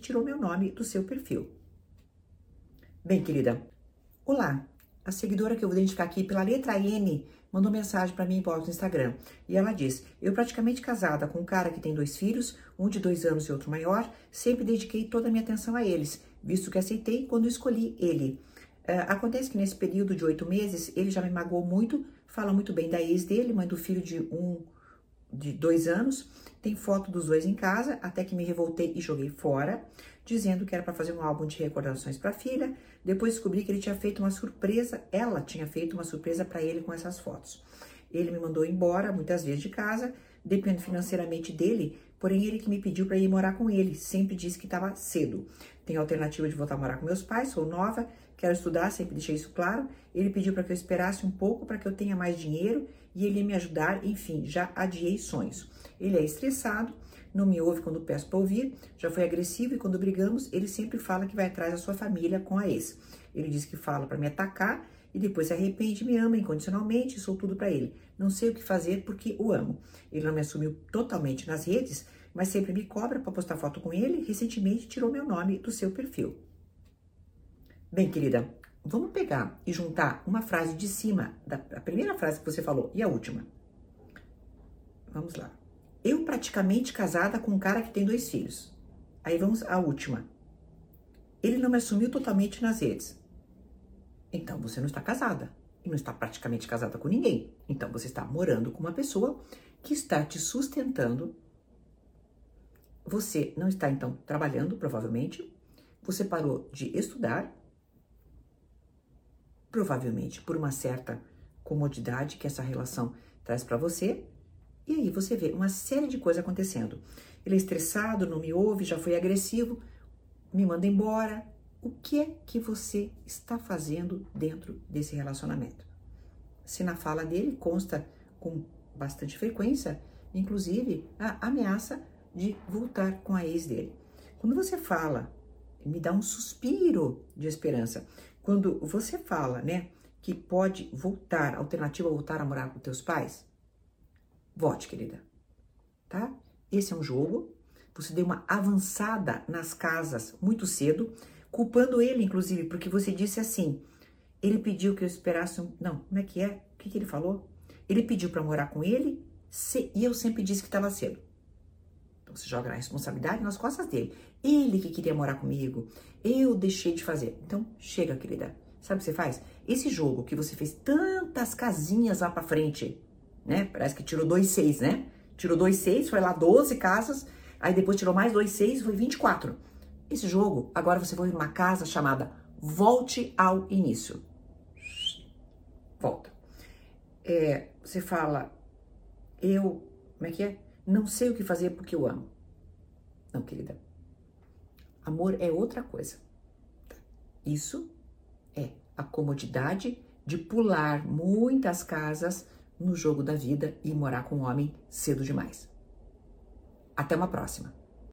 tirou meu nome do seu perfil. Bem, querida, olá. A seguidora que eu vou identificar aqui pela letra N mandou mensagem para mim no Instagram. E ela diz: Eu, praticamente casada com um cara que tem dois filhos, um de dois anos e outro maior, sempre dediquei toda a minha atenção a eles, visto que aceitei quando escolhi ele. Uh, acontece que nesse período de oito meses ele já me magoou muito, fala muito bem da ex dele, mãe do filho de um de dois anos, tem foto dos dois em casa, até que me revoltei e joguei fora, dizendo que era para fazer um álbum de recordações para a filha. Depois descobri que ele tinha feito uma surpresa, ela tinha feito uma surpresa para ele com essas fotos. Ele me mandou embora muitas vezes de casa, dependo financeiramente dele, porém ele que me pediu para ir morar com ele, sempre disse que estava cedo. Tenho a alternativa de voltar a morar com meus pais, sou nova, quero estudar, sempre deixei isso claro. Ele pediu para que eu esperasse um pouco para que eu tenha mais dinheiro e ele ia me ajudar, enfim, já adiei sonhos. Ele é estressado, não me ouve quando peço para ouvir, já foi agressivo e quando brigamos, ele sempre fala que vai atrás da sua família com a ex. Ele diz que fala para me atacar e depois se arrepende, me ama incondicionalmente, sou tudo para ele. Não sei o que fazer porque o amo. Ele não me assumiu totalmente nas redes, mas sempre me cobra para postar foto com ele. Recentemente tirou meu nome do seu perfil. Bem, querida, vamos pegar e juntar uma frase de cima da a primeira frase que você falou e a última. Vamos lá. Eu praticamente casada com um cara que tem dois filhos. Aí vamos à última. Ele não me assumiu totalmente nas redes. Então você não está casada e não está praticamente casada com ninguém. Então você está morando com uma pessoa que está te sustentando. Você não está então trabalhando, provavelmente. Você parou de estudar provavelmente por uma certa comodidade que essa relação traz para você. E aí você vê uma série de coisas acontecendo. Ele é estressado, não me ouve, já foi agressivo, me manda embora. O que é que você está fazendo dentro desse relacionamento? Se na fala dele consta com bastante frequência, inclusive a ameaça de voltar com a ex dele. Quando você fala, me dá um suspiro de esperança. Quando você fala, né, que pode voltar, alternativa voltar a morar com teus pais, vote, querida. Tá? Esse é um jogo. Você deu uma avançada nas casas muito cedo, culpando ele, inclusive, porque você disse assim: ele pediu que eu esperasse um. Não, como é que é? O que, que ele falou? Ele pediu para morar com ele se... e eu sempre disse que estava cedo. Então você joga a responsabilidade nas costas dele. Ele que queria morar comigo, eu deixei de fazer. Então chega, querida. Sabe o que você faz? Esse jogo que você fez tantas casinhas lá para frente, né? Parece que tirou dois seis, né? Tirou dois seis, foi lá 12 casas, aí depois tirou mais dois seis, foi 24. Esse jogo, agora você foi numa casa chamada Volte ao Início. Volta. É, você fala, eu, como é que é? Não sei o que fazer porque eu amo. Não, querida. Amor é outra coisa. Isso é a comodidade de pular muitas casas no jogo da vida e morar com um homem cedo demais. Até uma próxima.